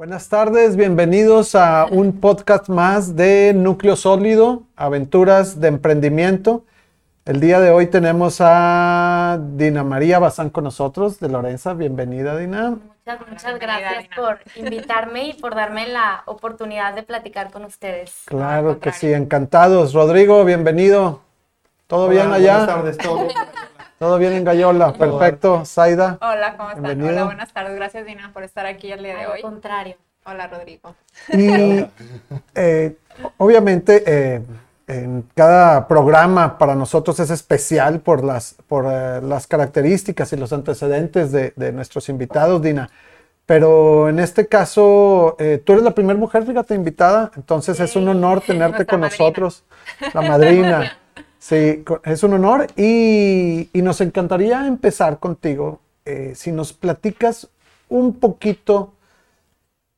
Buenas tardes, bienvenidos a un podcast más de Núcleo Sólido, Aventuras de Emprendimiento. El día de hoy tenemos a Dina María Bazán con nosotros de Lorenza. Bienvenida, Dina. Muchas, muchas gracias por invitarme y por darme la oportunidad de platicar con ustedes. Claro que sí, encantados. Rodrigo, bienvenido. ¿Todo bien allá? Buenas tardes, todo. ¿Todo bien en Gallola? Perfecto. Zaida. Hola, ¿cómo están? Bienvenido. Hola, buenas tardes. Gracias, Dina, por estar aquí el día de Al hoy. contrario. Hola, Rodrigo. Y eh, obviamente eh, en cada programa para nosotros es especial por las, por, eh, las características y los antecedentes de, de nuestros invitados, Dina. Pero en este caso, eh, tú eres la primera mujer, fíjate, invitada, entonces es un honor tenerte nuestra con madrina. nosotros, la madrina. Sí, es un honor y, y nos encantaría empezar contigo, eh, si nos platicas un poquito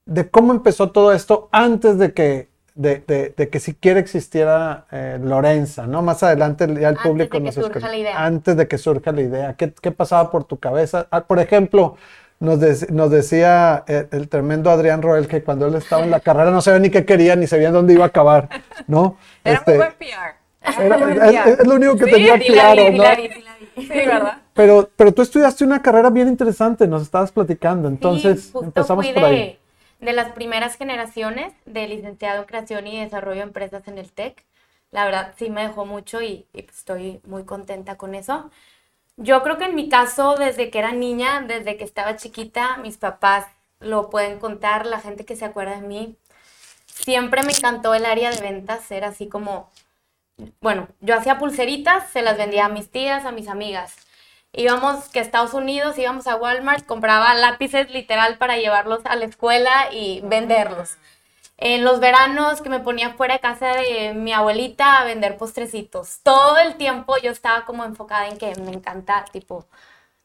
de cómo empezó todo esto antes de que, de, de- de que siquiera existiera eh, Lorenza, ¿no? Más adelante ya el Antes público de que nos surja la idea. Antes de que surja la idea. ¿Qué, qué pasaba por tu cabeza? Ah, por ejemplo, nos, dec- nos decía eh, el tremendo Adrián Roel que cuando él estaba en la carrera no sabía ni qué quería ni sabía dónde iba a acabar, ¿no? Era Este, muy buen PR. Era- es, lo único que Sí, tenía sí la claro, vi, sí ¿no? vi, vi. Sí, ¿verdad? Pero, pero tú estudiaste una carrera bien interesante, nos estabas platicando, entonces justo empezamos fui por ahí. de, de las primeras generaciones de licenciado en creación y desarrollo de empresas en el TEC. La verdad sí me dejó mucho y, y, estoy muy contenta con eso. Yo creo que en mi caso, desde que era niña, desde que estaba chiquita, mis papás lo pueden contar, la gente que se acuerda de mí, siempre me encantó el área de ventas, era así como, bueno, yo hacía pulseritas, se las vendía a mis tías, a mis amigas. Íbamos que a Estados Unidos, íbamos a Walmart, compraba lápices literal para llevarlos a la escuela y venderlos. En los veranos que me ponía fuera de casa de mi abuelita a vender postrecitos. Todo el tiempo yo estaba como enfocada en que me encanta, tipo,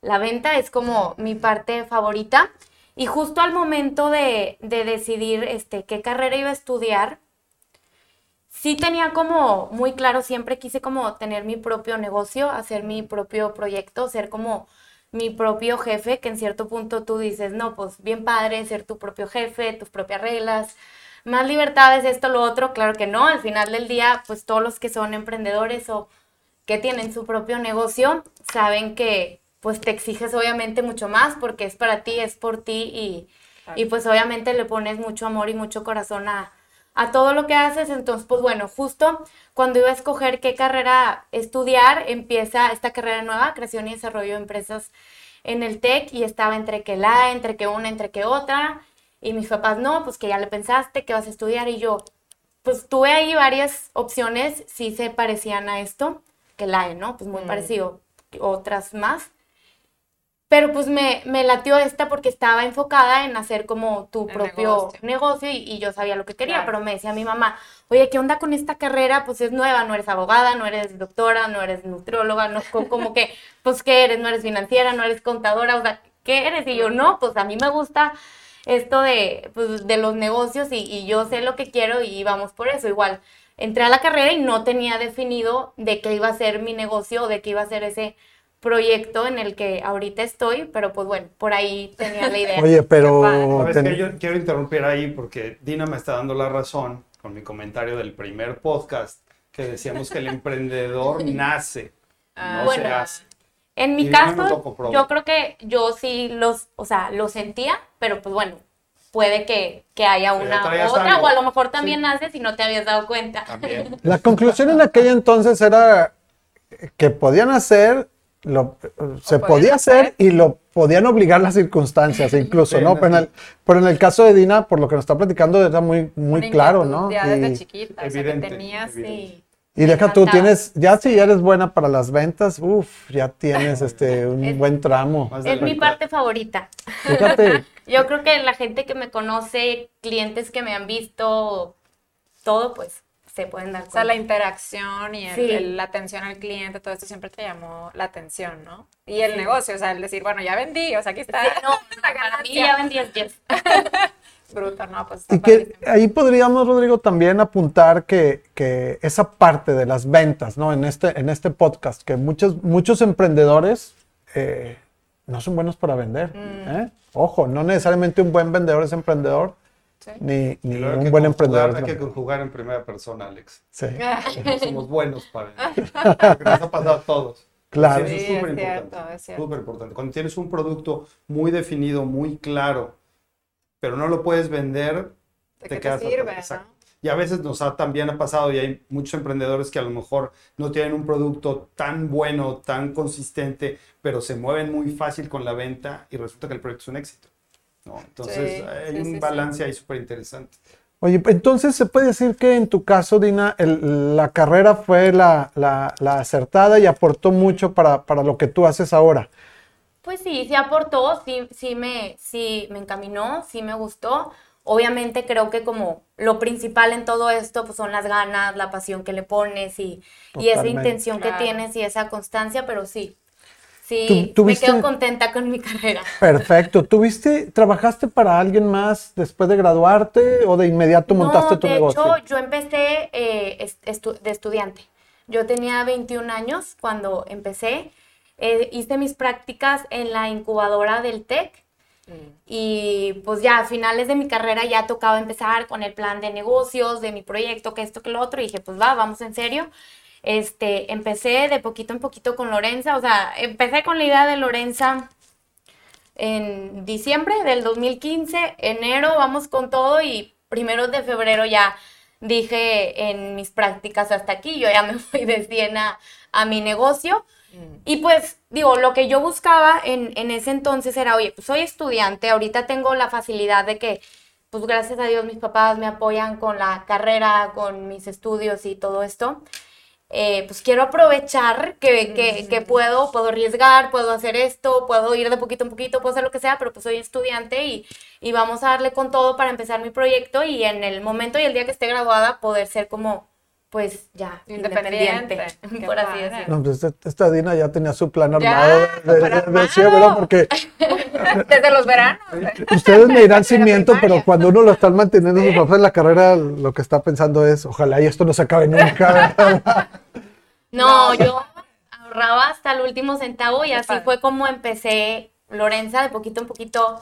la venta es como mi parte favorita. Y justo al momento de, de decidir este, qué carrera iba a estudiar, sí tenía como muy claro, siempre quise como tener mi propio negocio, hacer mi propio proyecto, ser como mi propio jefe, que en cierto punto tú dices, no, pues bien padre ser tu propio jefe, tus propias reglas, más libertades, esto, lo otro, claro que no, al final del día, pues todos los que son emprendedores o que tienen su propio negocio, saben que pues te exiges obviamente mucho más porque es para ti, es por ti y, y pues obviamente le pones mucho amor y mucho corazón a, a todo lo que haces. Entonces, pues bueno, justo cuando iba a escoger qué carrera estudiar, empieza esta carrera nueva, creación y desarrollo de empresas en el TEC y estaba entre que la, entre que una, entre que otra. Y mis papás, no, pues que ya le pensaste, que vas a estudiar. Y yo, pues tuve ahí varias opciones, sí se parecían a esto, que la, ¿no? Pues muy parecido, otras más. Pero pues me, me latió esta porque estaba enfocada en hacer como tu El propio negocio. negocio, y, y yo sabía lo que quería, Claro. pero me decía mi mamá, oye, ¿qué onda con esta carrera? Pues es nueva, no eres abogada, no eres doctora, no eres nutrióloga, no, co- como que, pues ¿qué eres? No eres financiera, no eres contadora, o sea, ¿qué eres? Y yo, no, pues a mí me gusta esto de, pues, de los negocios y, y yo sé lo que quiero y vamos por eso. Igual, entré a la carrera y no tenía definido de qué iba a ser mi negocio o de qué iba a ser ese proyecto en el que ahorita estoy, pero pues bueno, por ahí tenía la idea. Oye, pero ¿Sabes ten- qué? Yo quiero interrumpir ahí porque Dina me está dando la razón con mi comentario del primer podcast que decíamos que el emprendedor nace, Ah, no bueno. se hace. En mi Y caso, yo creo que yo sí los, o sea, lo sentía, pero pues bueno, puede que, que haya una otra, algo. o a lo mejor también Sí. naces y no te habías dado cuenta. También. la conclusión en aquella entonces era que podían hacer, lo, se podía hacer hacer. y lo podían obligar las circunstancias incluso, Sí, ¿no? Pero en, el, pero en el caso de Dina, por lo que nos está platicando, era muy, muy Una claro, ¿no? Ya desde Y- chiquita, o sea, que Evidente, tenías, evidente. Y deja tú, tienes, ya si eres buena para las ventas, uff, ya tienes este un Es- buen tramo. Es mi parte favorita. Fíjate, Yo creo que la gente que me conoce, clientes que me han visto, todo, pues se pueden dar O sea, la interacción y el- Sí. el- la atención al cliente, todo esto siempre te llamó la atención, ¿no? Y el negocio, o sea, el decir, bueno, ya vendí, o sea, aquí está Sí, no, para mí ya vendí 10 10. Bruto, ¿no? Pues está y que ahí podríamos, Rodrigo, también apuntar que, que esa parte de las ventas, ¿no? En este, en este podcast, que muchos, muchos emprendedores eh, no son buenos para vender. Mm. ¿eh? Ojo, no necesariamente un buen vendedor es emprendedor, Sí. ni, ni hay un que buen emprendedor. Hay que conjugar en primera persona, Alex. Sí, Somos buenos para Porque nos ha pasado a todos. claro. Sí, eso es súper importante. Súper importante. Cuando tienes un producto muy definido, muy claro, pero no lo puedes vender, ¿De te quedas te sirve, no? Y a veces nos ha también ha pasado y hay muchos emprendedores que a lo mejor no tienen un producto tan bueno, tan consistente, pero se mueven muy fácil con la venta y resulta que el proyecto es un éxito. ¿No? Entonces Sí, hay sí, un balance ahí súper interesante. Oye, entonces se puede decir que en tu caso, Dina, el- la carrera fue la, la- la acertada y aportó mucho para, para lo que tú haces ahora. Pues sí, sí aportó, sí, sí me, sí me encaminó, sí me gustó. Obviamente creo que como lo principal en todo esto pues son las ganas, la pasión que le pones y, y esa intención Claro. que tienes y esa constancia, pero sí, sí, ¿Tú- me quedo contenta con mi carrera. Perfecto. ¿Tuviste, trabajaste para alguien más después de graduarte o de inmediato montaste no, tu de negocio? hecho, yo empecé eh, es- estu- de estudiante. Yo tenía 21 años cuando empecé. Eh, hice mis prácticas en la incubadora del TEC. Y pues ya a finales de mi carrera ya tocaba empezar con el plan de negocios, de mi proyecto, que esto, que lo otro. Y dije, pues va, vamos en serio. Este, empecé de poquito en poquito con Lorenza. O sea, empecé con la idea de Lorenza en diciembre del 2015, enero vamos con todo y primeros de febrero ya dije en mis prácticas hasta aquí, yo ya me voy de 100 a, a mi negocio. Y pues digo, lo que yo buscaba en, en ese entonces era, oye, pues soy estudiante, ahorita tengo la facilidad de que, pues gracias a Dios mis papás me apoyan con la carrera, con mis estudios y todo esto eh, pues quiero aprovechar que, que, que puedo, puedo arriesgar, puedo hacer esto, puedo ir de poquito en poquito, puedo hacer lo que sea, pero pues soy estudiante y, y vamos a darle con todo para empezar mi proyecto y en el momento y el día que esté graduada poder ser como, pues ya, Independiente. por así decirlo. No, pues esta- esta Dina ya tenía su plan Ya, armado de, súper de- de armado. cielo, Porque Desde los veranos. ustedes me dirán sin Desde la miento, pero cuando uno lo están manteniendo sus papás en la carrera, lo que está pensando es, ojalá y esto no se acabe nunca. No, yo ahorraba hasta el último centavo y así fue como empecé Lorenza, de poquito en poquito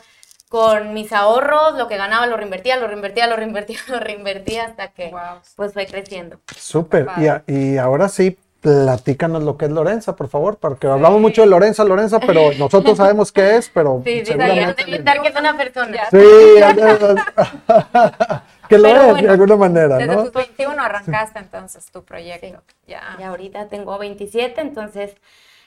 con mis ahorros, lo que ganaba lo reinvertía, lo reinvertía, lo reinvertía, lo reinvertía hasta que Wow. pues fue creciendo. Súper. Y, ahora sí, platícanos lo que es Lorenza, por favor, porque hablamos mucho de Lorenza, Lorenza, pero nosotros sabemos qué es, pero Sí, sí, seguramente... inventar que es una persona. Sí, que lo Pero es de alguna manera, Desde ¿no? tus 21 arrancaste entonces tu proyecto. Ya. Y ahorita tengo 27, entonces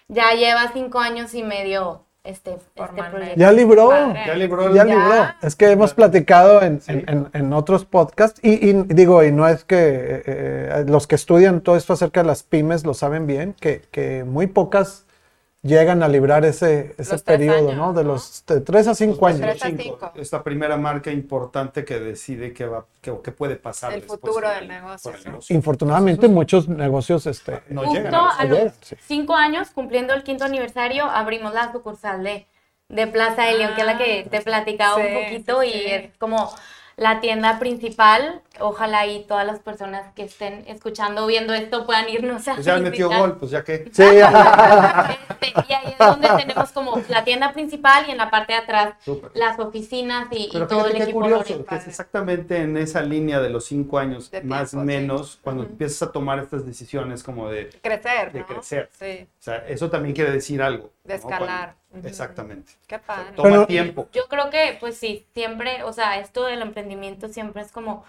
ya lleva cinco años y medio este, este proyecto. Ya libró. Ya libró Ya Ya. libró. Es que hemos platicado en, en- en- en otros podcasts y, y digo, y no es que eh, eh, los que estudian todo esto acerca de las pymes lo saben bien, que, que muy pocas llegan a librar ese, ese periodo, años, ¿no? De ¿no? los de tres a cinco Pues, años. Tres a cinco. Esta primera marca importante que decide qué va, qué, qué puede pasar. El futuro del el- negocio, negocio. Infortunadamente muchos negocios este, No Justo llegan a los a ayer, los sí. cinco años, cumpliendo el quinto aniversario, abrimos la sucursal de, de Plaza de León, que es la que te platicaba Sí, un poquito, sí, y sí. es como la tienda principal. Ojalá y todas las personas que estén escuchando o viendo esto puedan irnos a Pues ya metió gol, pues ya que. Sí, Este, y ahí es donde tenemos como la tienda principal y en la parte de atrás Súper. las oficinas y, todo el qué equipo curioso, que es exactamente en esa línea de los cinco años, De más sí. menos, cuando empiezas a tomar estas decisiones como de, Crecer, de ¿no? crecer. Sí. O sea, eso también quiere decir algo. De escalar. Exactamente. Qué O sea, padre. toma Pero- tiempo. Yo creo que, pues sí, siempre, o sea, esto del emprendimiento siempre es como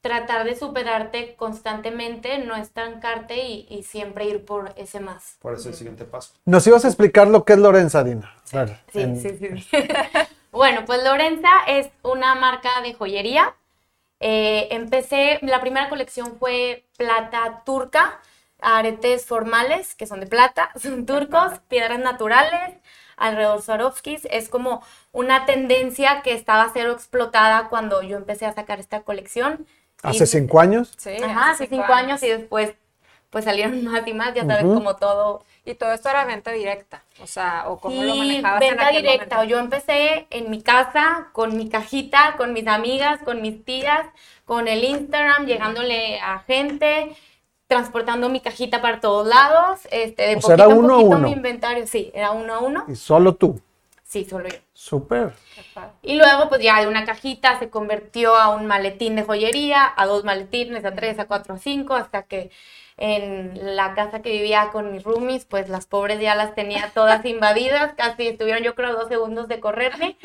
tratar de superarte constantemente, no estancarte y, y siempre ir por ese más. Por eso el siguiente paso. Nos ibas a explicar lo que es Lorenza, Dina. Ver, Sí, en- sí, sí. sí. bueno, pues Lorenza es una marca de joyería. Eh, empecé, la primera colección fue plata turca, aretes formales, que son de plata, son turcos, piedras naturales, alrededor Swarovskis. Es como una tendencia que estaba cero explotada cuando yo empecé a sacar esta colección. Hace Y- cinco años. Sí, Ajá, hace cinco años y después pues salieron más y más, ya sabes, Ujú. como todo Y todo esto era venta directa. O sea, o cómo lo Sí, manejabas en venta aquel directa. momento. Yo empecé en mi casa con mi cajita, con mis amigas, con mis tías, con el Instagram, llegándole a gente, transportando mi cajita para todos lados. Este, de O sea, poquito era en uno a poquito uno. mi inventario, sí, era uno a uno. Y solo tú. sí, solo yo. Súper. Y luego, pues ya de una cajita se convirtió a un maletín de joyería, a dos maletines, a tres, a cuatro, a cinco, hasta que en la casa que vivía con mis roomies, pues las pobres ya las tenía todas invadidas, casi estuvieron yo creo dos segundos de correrme.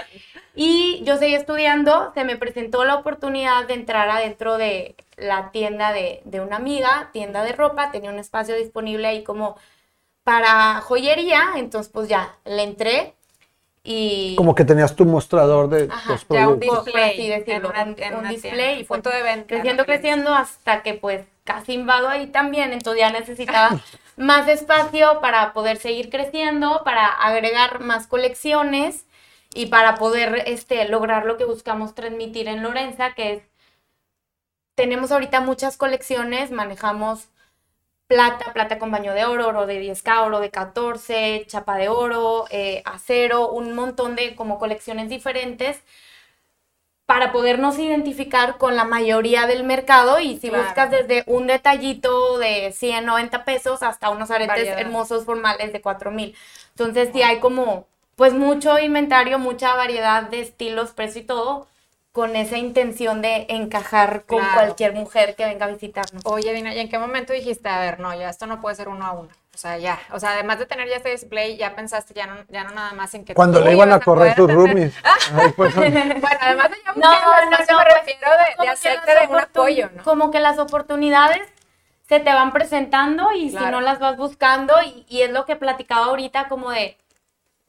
Y yo seguí estudiando, se me presentó la oportunidad de entrar adentro de la tienda de, de una amiga, tienda de ropa, tenía un espacio disponible ahí como para joyería, entonces pues ya, le entré y... Como que tenías tu mostrador de Ajá, los Ya un por así display. decirlo, en una- un- en un una display tienda, y fue punto de venta. creciendo, creciendo hasta que pues casi invado ahí también, entonces ya necesitaba más espacio para poder seguir creciendo, para agregar más colecciones y para poder este, lograr lo que buscamos transmitir en Lorenza, que es, tenemos ahorita muchas colecciones, manejamos plata, plata con baño de oro, oro de 10K, oro de 14, chapa de oro, eh, acero, un montón de como colecciones diferentes para podernos identificar con la mayoría del mercado y si Claro. buscas desde un detallito de 100, 90 pesos hasta unos aretes Variedad. hermosos formales de 4000. Entonces sí hay como pues mucho inventario, mucha variedad de estilos, precio y todo con esa intención de encajar con Claro. cualquier mujer que venga a visitarnos. Oye, Dina, ¿y en qué momento dijiste, a ver, no, ya esto no puede ser uno a uno? O sea, ya, o sea, además de tener ya este display, ya pensaste ya no, ya no nada más en que Cuando le iban a correr tus roomies. Pues, Bueno, además de ya No, el no, espacio, no, me pues, refiero de, de que hacerte de un apoyo, ¿no? Como que las oportunidades se te van presentando y si Claro. no las vas buscando y, y es lo que platicaba ahorita como de,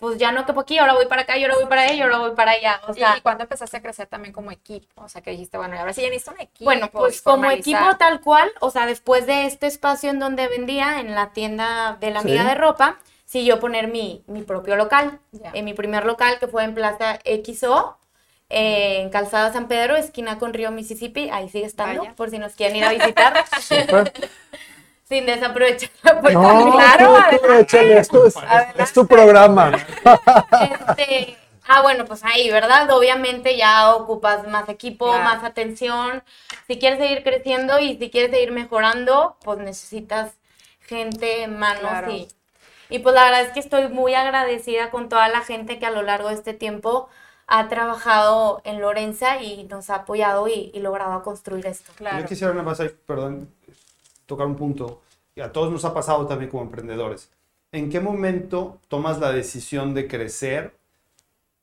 pues ya no que aquí, ahora voy para acá, y ahora voy para allá, y ahora voy para allá. O Y- sea, y cuando empezaste a crecer también como equipo, o sea, que dijiste, bueno, y ahora sí ya necesito un equipo. bueno, pues como equipo tal cual, o sea, después de este espacio en donde vendía, en la tienda de la Sí. amiga de ropa, siguió poner mi, mi propio local. En mi primer local, que fue en Plaza XO, eh, en Calzada San Pedro, esquina con Río Mississippi, ahí sigue estando, Vaya. por si nos quieren ir a visitar. Sin desaprovechar la oportunidad. No, claro, échale, esto es, es tu programa. Este, ah, bueno, pues ahí, ¿verdad? Obviamente ya ocupas más equipo, Claro. más atención. Si quieres seguir creciendo y si quieres seguir mejorando, pues necesitas gente, manos Claro. y... Y pues la verdad es que estoy muy agradecida con toda la gente que a lo largo de este tiempo ha trabajado en Lorenza y nos ha apoyado y, y logrado construir esto. Claro. Yo quisiera nada más, ahí, perdón, tocar un punto. Y a todos nos ha pasado también como emprendedores. ¿En qué momento tomas la decisión de crecer,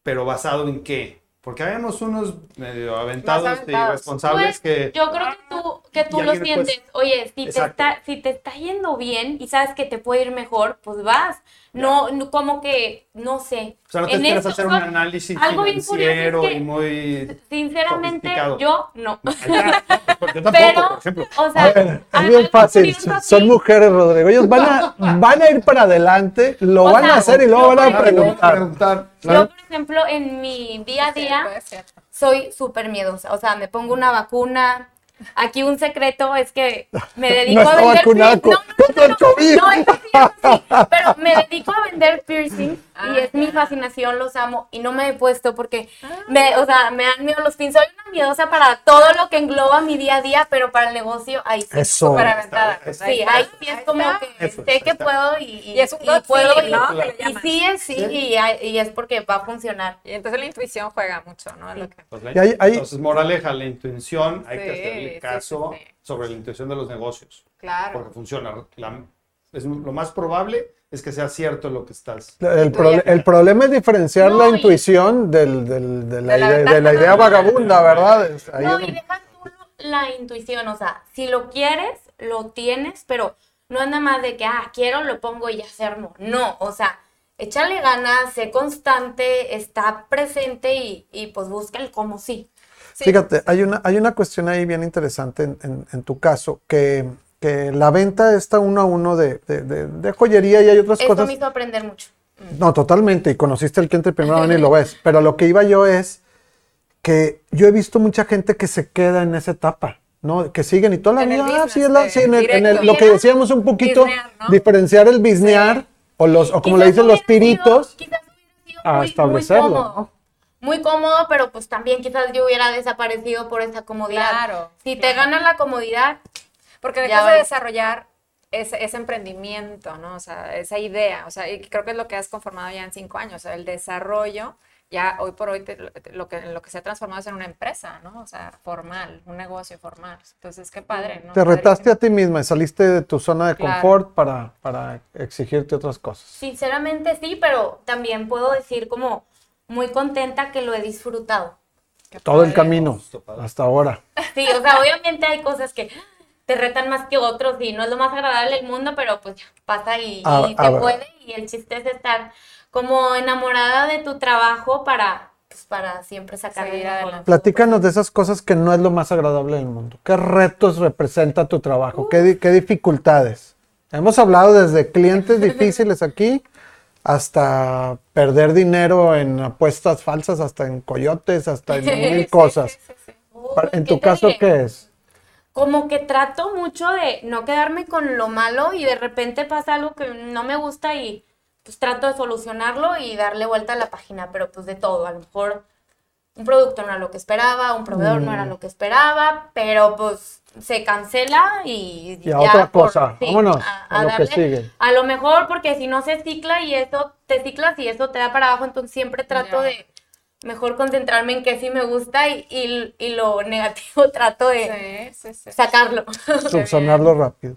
pero basado en qué? Porque habemos unos medio aventados, y aventados. irresponsables Pues, que... Yo creo que tú, que tú lo sientes. Oye, si te, está, si te está yendo bien y sabes que te puede ir mejor, pues vas. No, no como que, no sé. O sea, no te En esperas eso, hacer un análisis algo bien curioso es financiero que- y muy... Sinceramente, yo no. Allá, porque tampoco, Pero, por ejemplo. o sea, A ver, es bien fácil. Son mujeres, Rodrigo. Ellos van a, van a ir para adelante, lo O van sea, a hacer y luego van a preguntar. preguntar. Yo, por ejemplo, en mi día a día, soy súper miedosa. O sea, me pongo una vacuna. Aquí un secreto es que me dedico No vender piercing. No, a vender piercing Ah, y es mi fascinación, los amo y no me he puesto porque me, o sea, me dan miedo los pins. Soy una miedosa para todo lo que engloba mi día a día, pero para el negocio ahí sí. Eso. Súper aventada. Sí, ahí sí es Ahí como está. que Eso, sé que está. puedo y, y, Y es un y puedo y- ¿no? Y llaman. sí es sí, Y, y es porque va a funcionar. Y entonces la intuición juega mucho, ¿no? Lo que- Pues la- Y hay- hay- Entonces, moraleja, la intuición, hay que Sí, hacerle sí, caso sí, sí. sobre la intuición de los negocios, Claro. porque funciona. La- es lo más probable es que sea cierto lo que estás. El, pro- el problema es diferenciar No, la y- intuición del, del- de, la De la idea, de verdad. la idea vagabunda, ¿verdad? Es- ahí No, y deja tú la intuición, o sea, si lo quieres, lo tienes, pero no es nada más de que, ah, quiero, lo pongo y armó. No, o sea, échale ganas, sé constante, está presente y, y pues busca el cómo sí. Sí. Fíjate, hay una, hay una cuestión ahí bien interesante en, en- en tu caso, que, que la venta está uno a uno de, de- de- de joyería y hay otras Esto cosas. me hizo aprender mucho. No, totalmente, y conociste el cliente primero y lo ves. Pero lo que iba yo es que yo he visto mucha gente que se queda en esa etapa, ¿no? Que siguen y toda la En vida, ah, sí, es la- sí, en el- en el- lo que decíamos un poquito, Biznear, ¿no? diferenciar el bisnear o los, o como le Quizás dicen los hubiera sido- piritos, sido a muy- muy establecerlo, cómodo. Muy cómodo, pero pues también quizás yo hubiera desaparecido por esa comodidad. Claro, Si te claro. gana la comodidad, Porque dejas de desarrollar ese, ese emprendimiento, ¿no? O sea, esa idea, o sea, y creo que es lo que has conformado ya en cinco años, o sea, el desarrollo, ya hoy por hoy te- lo, que, lo que se ha transformado es en una empresa, ¿no? O sea, formal, un negocio formal. Entonces, qué padre, ¿no? Te retaste a ti misma y saliste de tu zona de Claro. confort para, para exigirte otras cosas. Sinceramente sí, pero también puedo decir como muy contenta que lo he disfrutado. Qué Todo el padre. camino Justo, padre. hasta ahora. Sí, o sea, obviamente hay cosas que te retan más que otros y no es lo más agradable del mundo, pero pues ya, pasa y, A- y a se ver. puede y el chiste es estar como enamorada de tu trabajo para, pues, para siempre sacar Seguir mejor. adelante. Platícanos de esas cosas que no es lo más agradable del mundo. ¿Qué retos representa tu trabajo? ¿Qué, di- qué dificultades? Hemos hablado desde clientes difíciles aquí hasta perder dinero en apuestas falsas, hasta en coyotes, hasta en mil Sí, cosas. sí, sí, sí. Uy, ¿En ¿qué tu caso diré? qué es? Como que trato mucho de no quedarme con lo malo y de repente pasa algo que no me gusta y pues trato de solucionarlo y darle vuelta a la página, pero pues de todo, a lo mejor un producto no era lo que esperaba, un proveedor no era Mm. lo que esperaba, pero pues se cancela y, Y a ya otra por- cosa. sí, Vámonos a lo que sigue. A lo mejor porque si no se cicla y eso te ciclas y eso te da para abajo, entonces siempre trato Ya. de mejor concentrarme en qué sí me gusta y, y- y lo negativo trato de Sí, sí, sí. sacarlo. Subsanarlo rápido.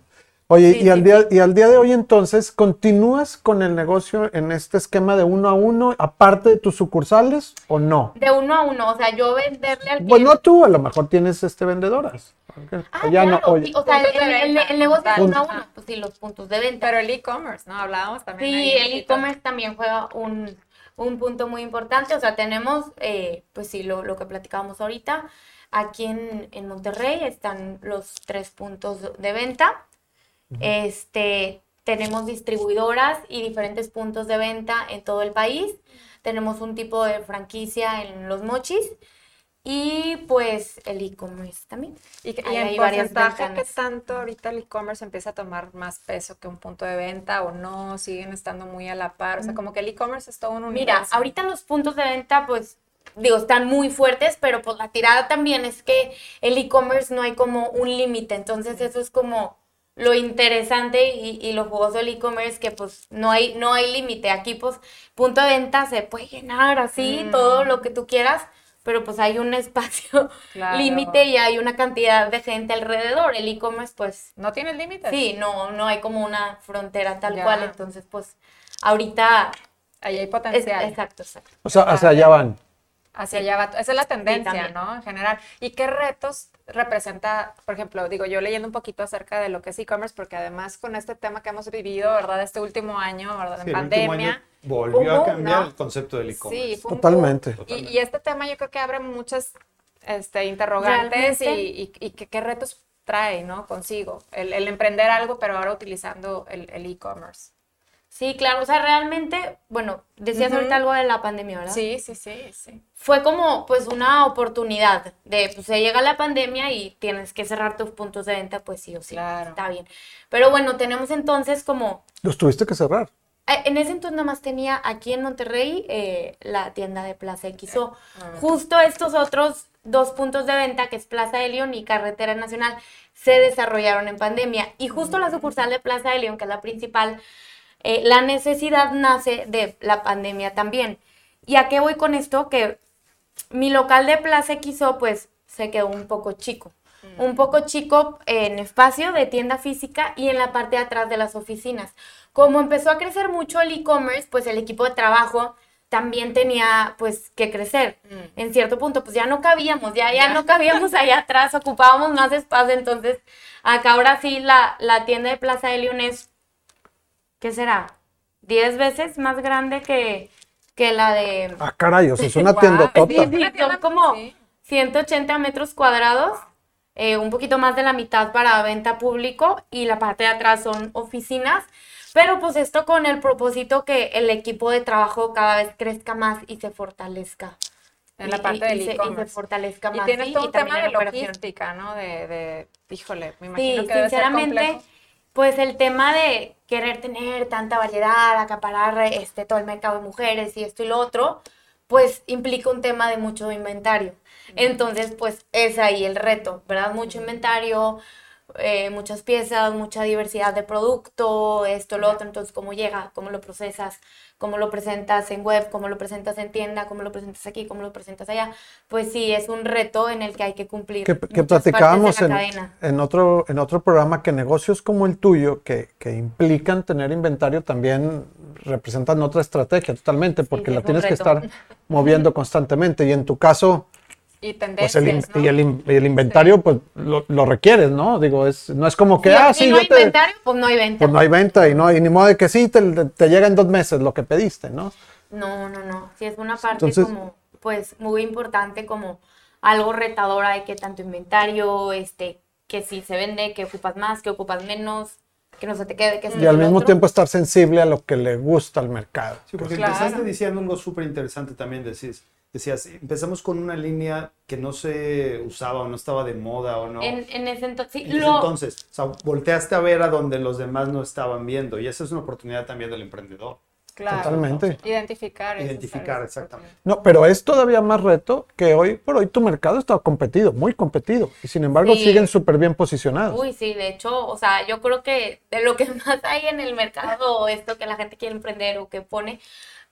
Oye, Sí, y, al sí, día, y al día de hoy entonces, ¿continúas con el negocio en este esquema de uno a uno, aparte de tus sucursales o no? De uno a uno, o sea, yo venderle al Bueno, cliente. tú a lo mejor tienes este vendedoras. Ok. Ah, O ya no, claro, oye, sí, o sea, el, de el- el- el negocio como uno a uno, pues sí, los puntos de venta. Pero el e-commerce, ¿no? Hablábamos también. Sí, ahí el e-commerce también juega un, un punto muy importante. O sea, tenemos, eh, pues sí, lo, lo que platicábamos ahorita. Aquí en, en Monterrey están los tres puntos de venta. Este, tenemos distribuidoras y diferentes puntos de venta en todo el país. Tenemos un tipo de franquicia en Los Mochis y pues el e-commerce también. Y, que- y en hay porcentaje, ¿qué ventanas. tanto ahorita el e-commerce empieza a tomar más peso que un punto de venta o no? ¿Siguen estando muy a la par? O sea, como que el e-commerce es todo un universo. Mira, ahorita los puntos de venta, pues, digo, están muy fuertes, pero pues la tirada también es que el e-commerce no hay como un límite, entonces eso es como lo interesante y, y lo jugoso del e-commerce, que pues no hay, no hay límite. Aquí pues punto de venta se puede llenar así, Mm. todo lo que tú quieras, pero pues hay un espacio Claro. límite y hay una cantidad de gente alrededor. El e-commerce pues ¿No tienes límites? sí, no, no hay como una frontera tal Ya. cual, entonces pues ahorita... Ahí hay es- potencial. exacto, exacto. o sea, hacia allá van. Hacia allá va. Esa es la tendencia. ¿no? En general. ¿Y qué retos representa, por ejemplo, digo, yo leyendo un poquito acerca de lo que es e-commerce, porque además con este tema que hemos vivido, ¿verdad? Este último año, ¿verdad? Sí, En pandemia. volvió a cambiar ¿no? el concepto del e-commerce. Sí, Totalmente. boom. Y, y este tema yo creo que abre muchas este, interrogantes y, y- qué retos trae, ¿no? Consigo. El, el emprender algo, pero ahora utilizando el el e-commerce. Sí, claro, o sea, realmente, bueno, decías ahorita algo de la pandemia, ¿verdad? Sí, sí, sí, sí. Fue como, pues, una oportunidad de, pues, se llega la pandemia y tienes que cerrar tus puntos de venta, pues sí o sí, Claro. está bien. Pero bueno, tenemos entonces como, Los tuviste que cerrar. eh, en ese entonces nada más tenía aquí en Monterrey eh, la tienda de Plaza XO. Ah. Justo estos otros dos puntos de venta, que es Plaza de León y Carretera Nacional, se desarrollaron en pandemia. Y justo la sucursal de Plaza de León, que es la principal, eh, la necesidad nace de la pandemia también. ¿Y a qué voy con esto? Que mi local de Plaza XO, pues, se quedó un poco chico. Un poco chico en espacio de tienda física y en la parte de atrás de las oficinas. Como empezó a crecer mucho el e-commerce, pues el equipo de trabajo también tenía pues que crecer. En cierto punto, pues ya no cabíamos, ya, ya no cabíamos allá atrás, ocupábamos más espacio. Entonces, acá ahora sí la, la tienda de Plaza de León es, ¿qué será? ¿10 veces más grande que, que la de... Ah, caray, o sea, es una Guau, tienda Sí, sí, son como Sí. 180 metros cuadrados, eh, un poquito más de la mitad para venta público y la parte de atrás son oficinas. Pero pues esto con el propósito que el equipo de trabajo cada vez crezca más y se fortalezca. En la Y- parte y- del y se- Y se fortalezca Y más. tienes sí, todo y un tema de logística, ¿no? De, de, híjole, me Sí, imagino que debe ser sinceramente. Pues el tema de querer tener tanta variedad, acaparar este todo el mercado de mujeres y esto y lo otro, pues implica un tema de mucho inventario. Entonces, pues es ahí el reto, ¿verdad? Mucho inventario, eh, muchas piezas, mucha diversidad de producto, esto, lo otro, entonces cómo llega, cómo lo procesas, cómo lo presentas en web, cómo lo presentas en tienda, cómo lo presentas aquí, cómo lo presentas allá, pues sí, es un reto en el que hay que cumplir. Que, platicábamos la en, otro, en otro programa que negocios como el tuyo, que, que implican tener inventario, también representan otra estrategia totalmente, porque sí, la tienes que estar moviendo constantemente. Y en tu caso, Y pues el, tendencias, ¿no? y el, y el inventario, pues lo, lo requieres, ¿no? Digo, es, no es como que, Si- ah, si sí, no yo hay te- inventario, pues no hay venta. pues no hay venta y no y ni modo de que sí, te, te llega en dos meses lo que pediste, ¿no? No, no, no. Sí, es una parte Entonces- como, pues, muy importante, como algo retadora de que tanto inventario, este, que si se vende, que ocupas más, que ocupas menos, que no se te quede, que esto, Y al mismo otro. tiempo estar sensible a lo que le gusta al mercado. Sí, porque Claro. empezaste diciendo algo súper interesante también, decías, decías, empezamos con una línea que no se usaba o no estaba de moda o no. En, en ese entonces, sí, En ese lo- entonces, o sea, volteaste a ver a donde los demás no estaban viendo y esa es una oportunidad también del emprendedor. Claro. Totalmente. Identificar. Identificar, exactamente. No, pero es todavía más reto que hoy por hoy tu mercado está competido, muy competido. Y sin embargo Sí. siguen súper bien posicionados. Uy, sí, de hecho, o sea, yo creo que de lo que más hay en el mercado, o esto que la gente quiere emprender o que pone,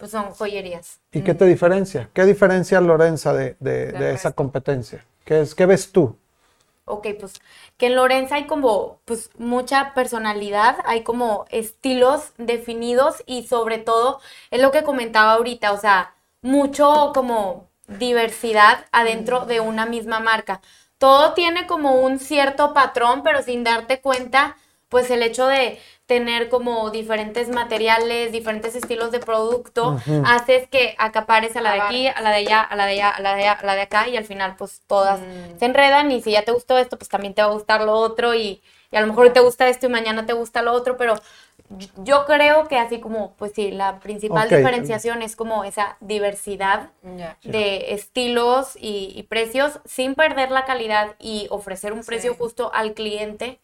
pues son joyerías. ¿Y qué te diferencia? ¿Qué diferencia Lorenza de, de- esa competencia? ¿Qué, es, ¿Qué ves tú? Ok, pues que en Lorenza hay como pues mucha personalidad, hay como estilos definidos y sobre todo es lo que comentaba ahorita, o sea, mucho como diversidad adentro de una misma marca. Todo tiene como un cierto patrón, pero sin darte cuenta, pues el hecho de tener como diferentes materiales, diferentes estilos de producto, haces que acapares a la de aquí, a la de allá, a la de allá, a la de allá, a la de acá y al final pues todas se enredan y si ya te gustó esto, pues también te va a gustar lo otro y, y a lo mejor te gusta esto y mañana te gusta lo otro, pero yo- creo que así como, pues sí, la principal diferenciación es como esa diversidad de estilos y, y precios sin perder la calidad y ofrecer un precio Sí. justo al cliente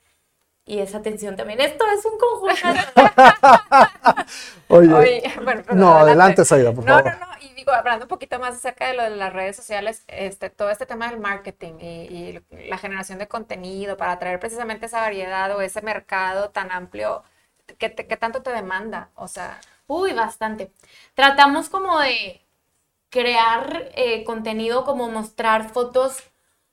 y esa atención también. Esto es un conjunto. Oye, Oye, bueno, perdón, no, adelante, Saida, por no, favor. No, no, y digo, hablando un poquito más acerca de lo de las redes sociales, este, todo este tema del marketing y, y la generación de contenido para atraer precisamente esa variedad o ese mercado tan amplio, ¿qué, te- qué tanto te demanda? O sea, Uy, bastante. Tratamos como de crear eh, contenido, como mostrar fotos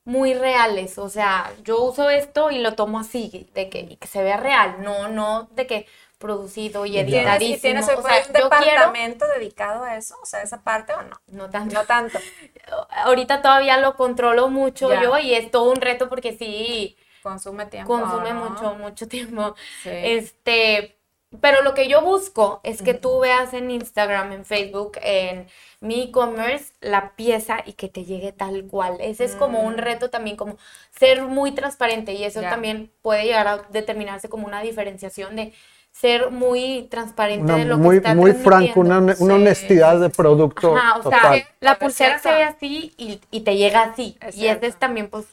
muy reales. O sea, yo uso esto y lo tomo así, de que, y que se vea real, no, no de que producido y ¿tienes, y editadísimo. tienes o sea, un quiero, departamento dedicado a eso? O sea, esa parte o no? no tanto. No tanto. Ahorita todavía lo controlo mucho Ya. yo y es todo un reto porque sí, Consume tiempo. consume ¿no? mucho, mucho tiempo. Sí. Este, pero lo que yo busco es que tú veas en Instagram, en Facebook, en mi e-commerce la pieza y que te llegue tal cual. Ese es como un Mm. reto también, como ser muy transparente y eso también puede llegar a determinarse como una diferenciación de ser muy transparente Una de lo muy, que está muy franco, una, transmitiendo. una Sí, honestidad de producto Ajá, o sea, total. la Pues, pulsera se ve así y, y te llega así. Y ese es también, pues,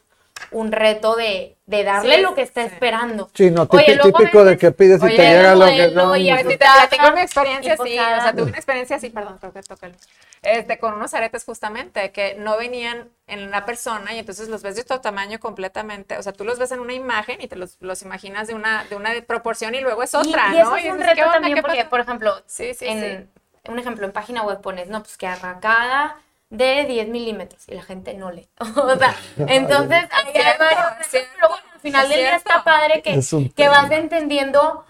un reto de, de darle Sí, lo que está sí. esperando. Sí, no, Oye, típico de que pides y Oye, te llega lo que modelo no. y a veces te platico mi experiencia y así, o sea, tuve una experiencia así, perdón, creo que toca el- este, con unos aretes justamente, que no venían en la persona y entonces los ves de tu tamaño completamente, o sea, tú los ves en una imagen y te los, los imaginas de una, de una proporción y luego es Y- otra, y, eso ¿no? es un dices, reto ¿qué onda? también ¿Qué porque, pasó? por ejemplo, Sí, sí, en, un ejemplo, en página web pones, no, pues que arrancada de 10 milímetros y la gente no lee. o sea, entonces, hay varios pero bueno, al final del día está padre que, que vas entendiendo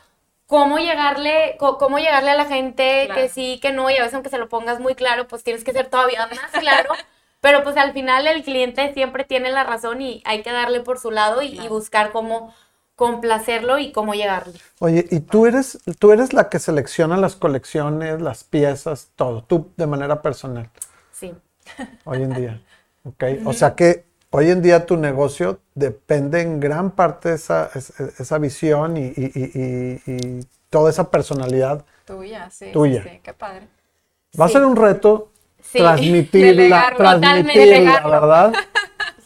cómo llegarle, cómo llegarle a la gente, Claro. que sí, que no, y a veces aunque se lo pongas muy claro, pues tienes que ser todavía más claro. Pero pues al final el cliente siempre tiene la razón y hay que darle por su lado y, y buscar cómo complacerlo y cómo llegarle. Oye, y tú eres, tú eres la que selecciona las colecciones, las piezas, todo, tú de manera personal, Sí. Hoy en día. ¿ok? O sea que hoy en día tu negocio depende en gran parte de esa, es- esa visión y, y- y- y- y toda esa personalidad. Tuya, sí, sí, Tuya. sí, qué padre. Va a ser un reto Sí. transmitirla, transmitirla, delegarlo. ¿verdad?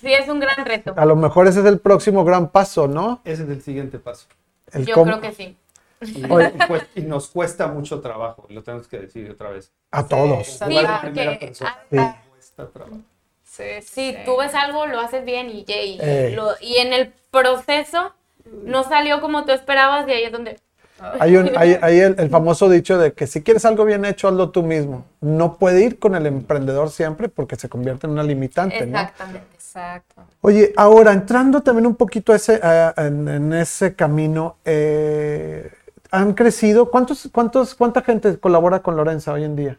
Sí, es un gran reto. A lo mejor ese es el próximo gran paso, ¿no? Ese es el siguiente paso. El Yo creo que sí. Y, nos cuesta mucho trabajo, lo tenemos que decir otra vez. A todos. Porque- Sí. Cuesta trabajo. Sí, Si tú ves algo, lo haces bien y, y, Eh. lo- y en el proceso no salió como tú esperabas y ahí es donde... Hay, un, hay, hay el, el famoso dicho de que si quieres algo bien hecho, hazlo tú mismo. No puede ir con el emprendedor siempre porque se convierte en una limitante, ¿no? Exactamente. Exacto. Oye, ahora entrando también un poquito a ese, a- en, en ese camino, eh, han crecido. ¿Cuántos, cuántos, ¿Cuánta gente colabora con Lorenza hoy en día?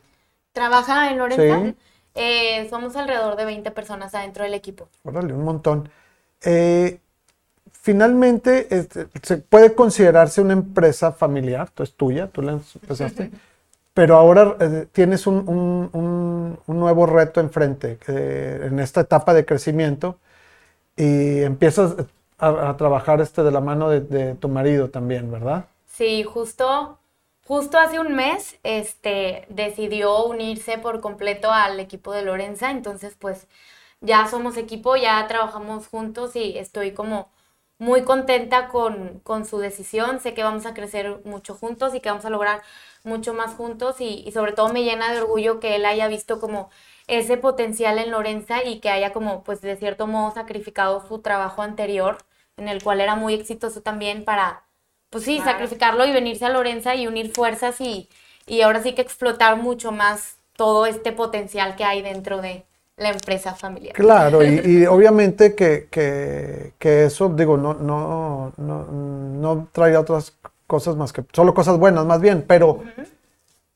¿Trabaja en Lorenza? Sí. Eh, somos alrededor de 20 personas adentro del equipo. Órale, un montón. Eh, finalmente, este, se puede considerarse una empresa familiar, tú es tuya, tú la empezaste, pero ahora eh, tienes un, un- un- un nuevo reto enfrente eh, en esta etapa de crecimiento y empiezas a, a trabajar este de la mano de, de tu marido también, ¿verdad? Sí, justo, justo hace un mes, este, decidió unirse por completo al equipo de Lorenza, entonces pues ya somos equipo, ya trabajamos juntos y estoy como muy contenta con, con su decisión, sé que vamos a crecer mucho juntos y que vamos a lograr mucho más juntos y, y sobre todo me llena de orgullo que él haya visto como ese potencial en Lorenza y que haya como pues de cierto modo sacrificado su trabajo anterior en el cual era muy exitoso también para pues sí, Claro. sacrificarlo y venirse a Lorenza y unir fuerzas y, y ahora sí que explotar mucho más todo este potencial que hay dentro de la empresa familiar. Claro, y, y obviamente que, que- que eso, digo, no, no, no, no trae otras cosas más que, solo cosas buenas más bien, pero,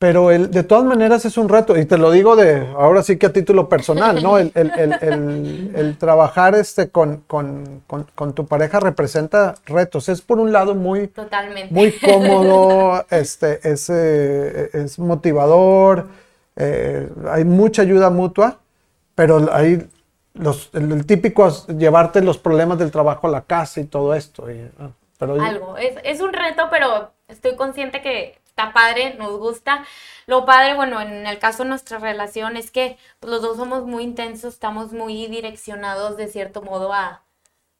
pero el, de todas maneras es un reto, y te lo digo de, ahora sí que a título personal, ¿no? El, el- el- trabajar este con, con- con- con tu pareja representa retos, es por un lado muy, Totalmente. muy cómodo, este, es, eh, es motivador, eh, hay mucha ayuda mutua, pero hay los, el, típico es llevarte los problemas del trabajo a la casa y todo esto. y, ah, pero Algo. Es, es un reto, pero estoy consciente que está padre, nos gusta. Lo padre, bueno, en el caso de nuestra relación es que pues, los dos somos muy intensos, estamos muy direccionados de cierto modo a,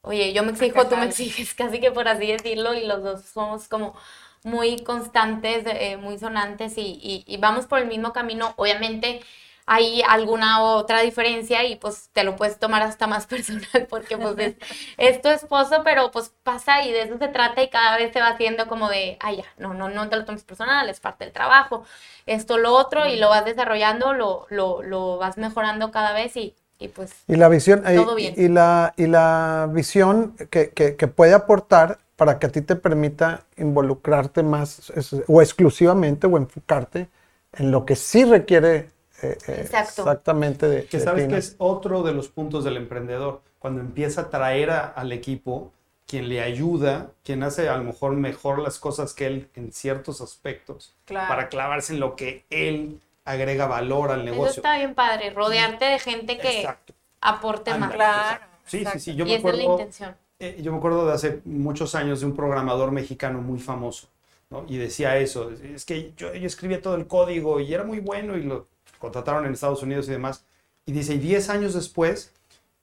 oye, yo me exijo, tú me exiges, casi que por así decirlo, y los dos somos como muy constantes, eh, muy sonantes y, y- y vamos por el mismo camino. Obviamente hay alguna otra diferencia y pues te lo puedes tomar hasta más personal porque pues es, es tu esposo, pero pues pasa y de eso se trata y cada vez se va haciendo como de, ay ya, no, no, no te lo tomes personal, es parte del trabajo, esto, lo otro y lo vas desarrollando, lo, lo, lo vas mejorando cada vez y, y pues Y la visión, y- Todo bien. y, la, y la visión que, que- que puede aportar para que a ti te permita involucrarte más o exclusivamente o enfocarte en lo que sí requiere eh, eh, Exacto. exactamente de, Que de sabes ti, que es otro de los puntos del emprendedor, cuando empieza a traer a- al equipo quien le ayuda, quien hace a lo mejor mejor las cosas que él en ciertos aspectos, Claro. para clavarse en lo que él agrega valor al eso negocio. está bien padre, rodearte de gente que Exacto. aporte más. Ándale, Claro, exacto. Sí, sí, exacto. sí. Yo y me esa es la acuerdo, intención. eh, yo me acuerdo de hace muchos años de un programador mexicano muy famoso, ¿no? Y decía eso, es que yo, yo escribía todo el código y era muy bueno y lo contrataron en Estados Unidos y demás. Y dice, y 10 años después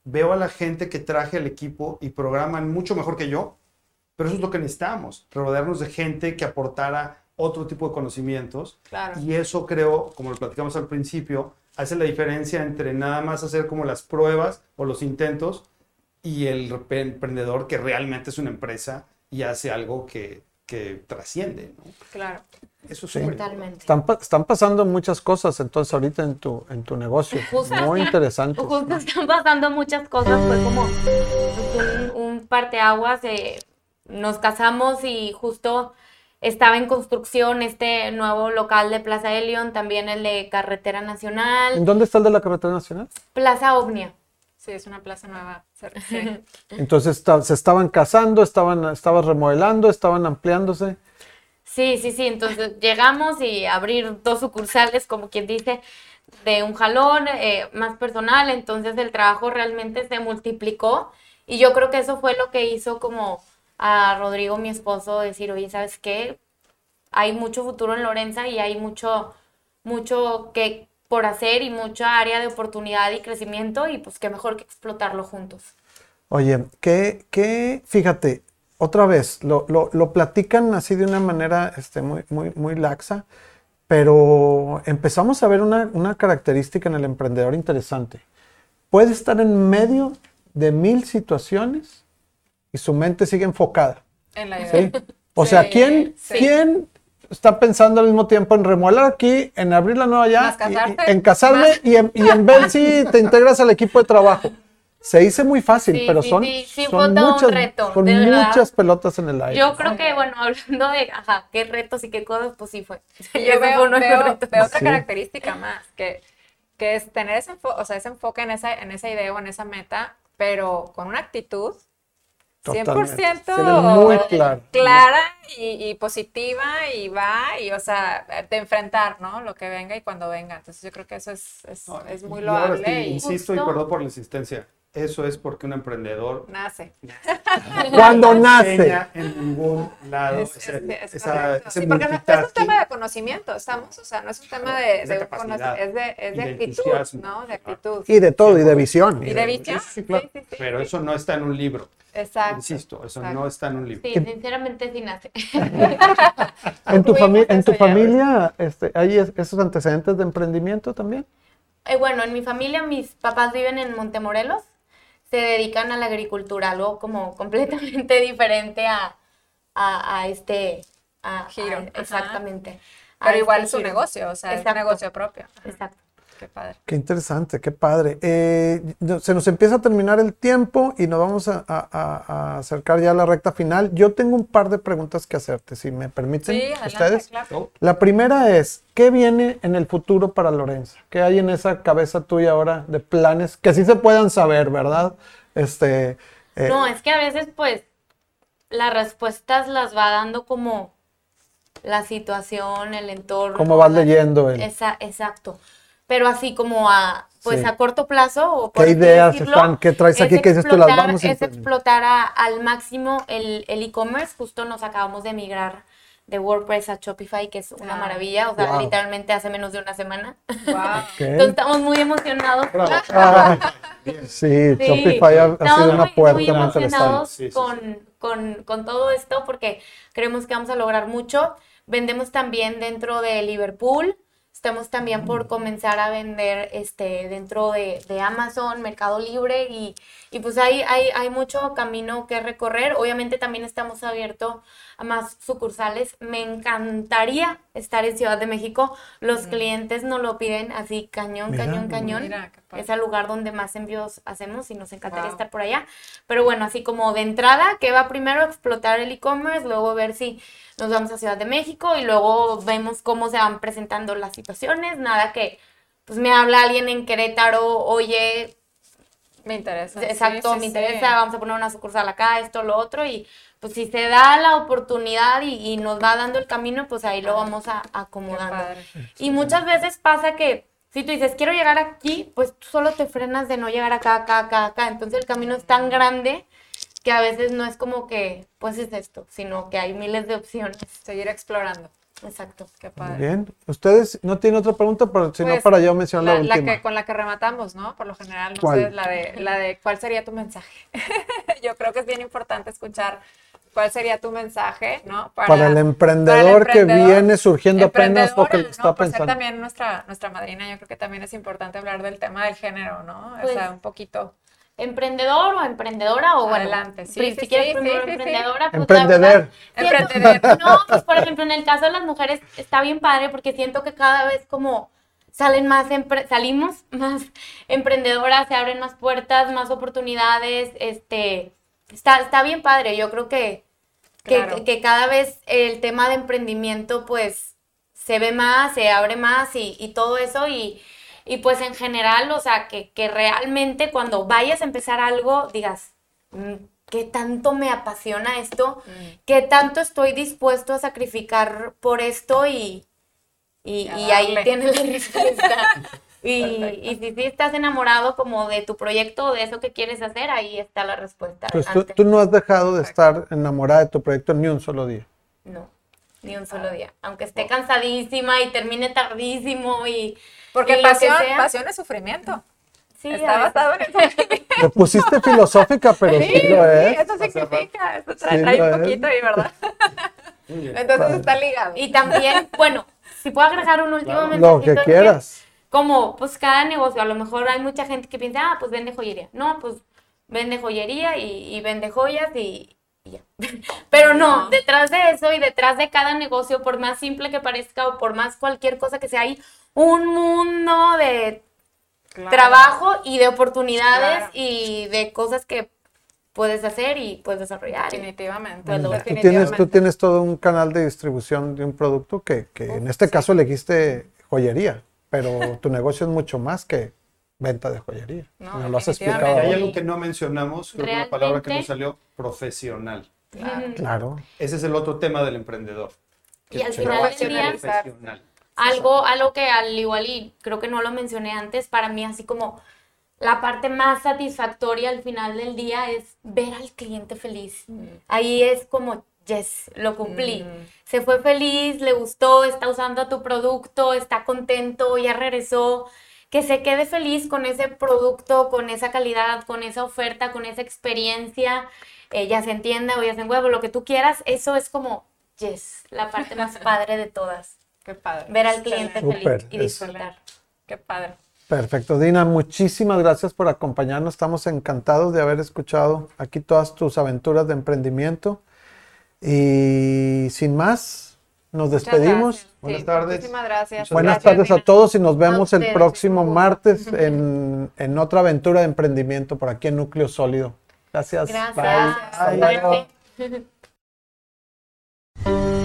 veo a la gente que traje al equipo y programan mucho mejor que yo, pero eso es lo que necesitamos, rodearnos de gente que aportara otro tipo de conocimientos Claro. y eso creo, como lo platicamos al principio, hace la diferencia entre nada más hacer como las pruebas o los intentos y el emprendedor que realmente es una empresa y hace algo que, que trasciende. ¿no? Claro. Eso es Sí. Totalmente. Están, pa- están pasando muchas cosas entonces ahorita en tu, en tu negocio. Justo. Muy interesante. Justo están pasando muchas cosas, fue como un, un parteaguas. eh, nos casamos y justo estaba en construcción este nuevo local de Plaza Elion, también el de Carretera ¿En Nacional, dónde está el de la carretera nacional? Plaza Ovnia. Sí, es una plaza nueva. sí. Entonces está- se estaban casando, estaban, estaban remodelando, estaban ampliándose. Sí, sí, sí. Entonces llegamos y abrir dos sucursales, como quien dice, de un jalón eh, más personal. Entonces el trabajo realmente se multiplicó. Y yo creo que eso fue lo que hizo como a Rodrigo, mi esposo, decir, oye, ¿sabes qué? Hay mucho futuro en Lorenza y hay mucho, mucho que por hacer y mucha área de oportunidad y crecimiento y pues qué mejor que explotarlo juntos. Oye, que, que fíjate, otra vez, lo, lo- lo platican así de una manera este, muy, muy, muy laxa, pero empezamos a ver una, una característica en el emprendedor interesante. Puede estar en medio de mil situaciones y su mente sigue enfocada. En la idea. ¿sí? O sea, Sí, ¿quién, sí. ¿quién está pensando al mismo tiempo en remodelar aquí, en abrir la nueva y- casarte. en casarme y en, y en ver si te integras al equipo de trabajo? Se dice muy fácil, Sí, pero sí, son, sí, sí, son fue todo un muchas, reto, verdad. muchas pelotas en el aire. Yo creo que, bueno, hablando de, ajá, qué retos y qué cosas, pues sí fue. Yo veo, veo- retos. veo otra Sí. característica más, que, que es tener ese, enfo- o sea, ese enfoque en esa, en esa idea o en esa meta, pero con una actitud Totalmente. 100% Tienes muy claro. clara y, y positiva y va y, o sea, de enfrentar, ¿no? Lo que venga y cuando venga. Entonces yo creo que eso es, es, No, es muy y ahora loable y insisto y perdón por la insistencia. Eso es porque un emprendedor nace. Cuando no nace. en ningún lado Es, ese, es- es esa- correcto. ese Sí, porque no, es un tema de conocimiento, estamos, o sea, no es un tema de, Es de de capacidad conocer- es de, es y de de actitud. ¿no? De actitud. Y de todo, y de visión. Y de visión. Sí, sí, claro. Sí, sí, sí, Pero eso no está en un libro. Exacto. Insisto, eso exacto. no está en un libro. Sí, sinceramente sí nace. ¿En tu, fami- en tu familia este, hay es- esos antecedentes de emprendimiento también? Eh, bueno, en mi familia mis papás viven en Montemorelos, se dedican a la agricultura, algo como completamente diferente a, a, a este a- Giro, exactamente. Pero este igual es un giro. negocio, o sea, es un negocio propio. Ajá, Exacto. Qué padre. Qué interesante, qué padre. Eh, se nos empieza a terminar el tiempo y nos vamos a, a- a- a acercar ya a la recta final. Yo tengo un par de preguntas que hacerte, si me permiten Sí, adelante, ustedes. claro. ¿No? La primera es, ¿qué viene en el futuro para Lorenza? ¿Qué hay en esa cabeza tuya ahora de planes que sí se puedan saber, verdad? Este, eh, No, es que a veces pues las respuestas las va dando como la situación, el entorno. ¿Cómo vas la- leyendo? el- Esa- exacto. Pero así como a, pues Sí. a corto plazo o ¿Qué por así ideas decirlo, están? ¿Qué traes es aquí que dices tú, las vamos a Es explotar a- al máximo el el e-commerce. Justo nos acabamos de migrar de WordPress a Shopify, que es una Ah. maravilla. O sea, Wow. literalmente hace menos de una semana. Wow. Ok. Entonces estamos muy emocionados. Ah, sí, Sí, Shopify ha, ha estamos sido una muy- puerta muy emocionados Sí, sí, sí. con, con- con todo esto porque creemos que vamos a lograr mucho. Vendemos también dentro de Liverpool. Estamos también por comenzar a vender este, dentro de, de Amazon, Mercado Libre y, y pues hay, hay, hay mucho camino que recorrer. Obviamente también estamos abiertos a más sucursales. Me encantaría estar en Ciudad de México. Los clientes nos lo piden así cañón, Mira, cañón, cañón. Mira. Es el lugar donde más envíos hacemos y nos encantaría Wow. estar por allá. Pero bueno, así como de entrada, que va primero explotar el e-commerce, luego ver si nos vamos a Ciudad de México y luego vemos cómo se van presentando las situaciones. Nada que, pues me habla alguien en Querétaro, oye, Me interesa. exacto, Sí, sí, me sí. interesa, vamos a poner una sucursal acá, esto, lo otro, y pues si se da la oportunidad y, y nos va dando el camino, pues ahí lo vamos a Qué acomodando. Y muchas veces pasa que si tú dices, quiero llegar aquí, pues tú solo te frenas de no llegar acá, acá, acá, acá. Entonces el camino es tan grande que a veces no es como que, pues es esto, sino que hay miles de opciones. Seguir explorando. Exacto. Qué Muy padre. Bien. ¿Ustedes no tienen otra pregunta? Pero si no, Pues, para yo mencionar la, La, la última. que, con la que rematamos, ¿no? Por lo general, no ¿Cuál? sé, la de, la de cuál sería tu mensaje. Yo creo que es bien importante escuchar cuál sería tu mensaje, ¿no? Para el emprendedor que viene surgiendo apenas o que está ¿no? Por ser pensando. también nuestra, nuestra madrina, yo creo que también es importante hablar del tema del género, ¿no? o Pues, sea, un poquito. Emprendedor o emprendedora o bueno, Adelante, sí, pri- sí, si quieres sí, primero sí, sí, sí. emprendedora, pues siento- Emprendeder. No, pues por ejemplo, en el caso de las mujeres está bien padre porque siento que cada vez como salen más, salimos más emprendedoras, se abren más puertas, más oportunidades, este, está, está bien padre. Yo creo que, que, Claro. que cada vez el tema de emprendimiento pues se ve más, se abre más y, y todo eso y, y pues en general, o sea, que, que realmente cuando vayas a empezar algo digas, "Mm, ¿qué tanto me apasiona esto? Mm. ¿Qué tanto estoy dispuesto a sacrificar por esto? Y, y, ahí tienes la respuesta. Y, y si estás enamorado como de tu proyecto o de eso que quieres hacer, ahí está la respuesta. Pues tú, no has dejado de estar enamorada de tu proyecto ni un solo día. No, ni un solo día. Aunque esté cansadísima y termine tardísimo y... Porque pasión, pasión es sufrimiento. Sí, Está basado en el sufrimiento. Te pusiste filosófica, pero sí, Sí, lo sí, es. eso significa, eso trae, Sí, trae un es. poquito ahí, ¿verdad? Entonces está ligado. Y también, bueno, si puedo agregar un último Claro. Lo que quieras. como, pues cada negocio, a lo mejor hay mucha gente que piensa, ah, pues vende joyería. No, pues vende joyería y, y vende joyas y, y ya. Pero no, detrás de eso y detrás de cada negocio, por más simple que parezca o por más cualquier cosa que sea, hay un mundo de Claro. trabajo y de oportunidades Claro. y de cosas que puedes hacer y puedes desarrollar. Definitivamente. Pues Tú tienes, definitivamente. tú tienes todo un canal de distribución de un producto que, que en este caso elegiste joyería, pero tu negocio es mucho más que venta de joyería. No, Nos lo has explicado. hay ahora. algo que no mencionamos, creo que una palabra que nos salió, profesional. Claro. Claro. Ese es el otro tema del emprendedor. Y al que final sea del día, profesional. Algo, algo que al igual y creo que no lo mencioné antes, para mí así como la parte más satisfactoria al final del día es ver al cliente feliz. Ahí es como, yes, lo cumplí. Se fue feliz, le gustó, está usando tu producto, está contento, ya regresó. Que se quede feliz con ese producto, con esa calidad, con esa oferta, con esa experiencia, eh, ya se entienda o ya se huevo, lo que tú quieras, eso es como, yes, la parte más padre de todas. Qué padre. Ver al cliente feliz y es- disfrutar. Qué padre. Perfecto, Dina, muchísimas gracias por acompañarnos. Estamos encantados de haber escuchado aquí todas tus aventuras de emprendimiento. Y sin más, nos despedimos. Buenas Sí, tardes. Muchísimas gracias. Buenas Gracias, tardes a todos y nos vemos el próximo martes en, en otra aventura de emprendimiento por aquí en Núcleo Sólido. Gracias. Gracias. Bye.